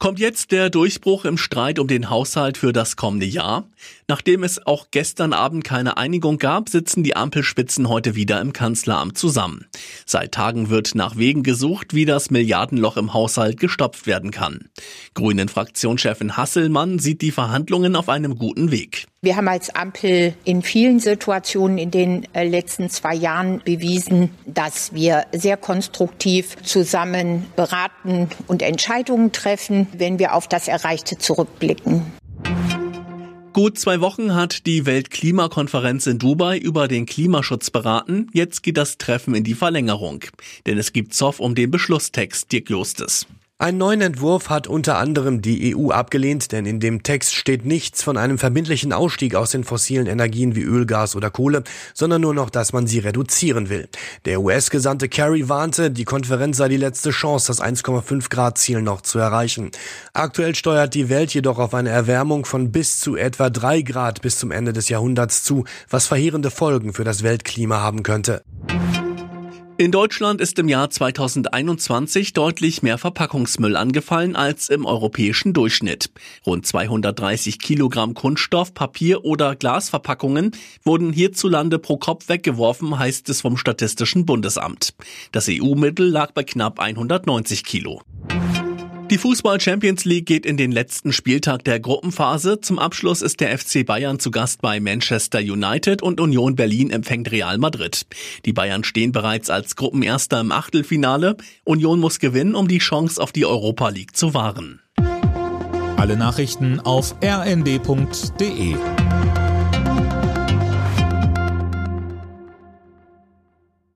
Kommt jetzt der Durchbruch im Streit um den Haushalt für das kommende Jahr? Nachdem es auch gestern Abend keine Einigung gab, sitzen die Ampelspitzen heute wieder im Kanzleramt zusammen. Seit Tagen wird nach Wegen gesucht, wie das Milliardenloch im Haushalt gestopft werden kann. Grünen Fraktionschefin Hasselmann sieht die Verhandlungen auf einem guten Weg. Wir haben als Ampel in vielen Situationen in den äh, letzten zwei Jahren bewiesen, dass wir sehr konstruktiv zusammen beraten und Entscheidungen treffen, wenn wir auf das Erreichte zurückblicken. Gut zwei Wochen hat die Weltklimakonferenz in Dubai über den Klimaschutz beraten. Jetzt geht das Treffen in die Verlängerung. Denn es gibt Zoff um den Beschlusstext Dirk Justes. Einen neuen Entwurf hat unter anderem die EU abgelehnt, denn in dem Text steht nichts von einem verbindlichen Ausstieg aus den fossilen Energien wie Öl, Gas oder Kohle, sondern nur noch, dass man sie reduzieren will. Der US-Gesandte Kerry warnte, die Konferenz sei die letzte Chance, das 1,5 Grad Ziel noch zu erreichen. Aktuell steuert die Welt jedoch auf eine Erwärmung von bis zu etwa drei Grad bis zum Ende des Jahrhunderts zu, was verheerende Folgen für das Weltklima haben könnte. In Deutschland ist im Jahr 2021 deutlich mehr Verpackungsmüll angefallen als im europäischen Durchschnitt. Rund 230 Kilogramm Kunststoff, Papier oder Glasverpackungen wurden hierzulande pro Kopf weggeworfen, heißt es vom Statistischen Bundesamt. Das EU-Mittel lag bei knapp 190 Kilo. Die Fußball Champions League geht in den letzten Spieltag der Gruppenphase. Zum Abschluss ist der FC Bayern zu Gast bei Manchester United und Union Berlin empfängt Real Madrid. Die Bayern stehen bereits als Gruppenerster im Achtelfinale. Union muss gewinnen, um die Chance auf die Europa League zu wahren. Alle Nachrichten auf rnd.de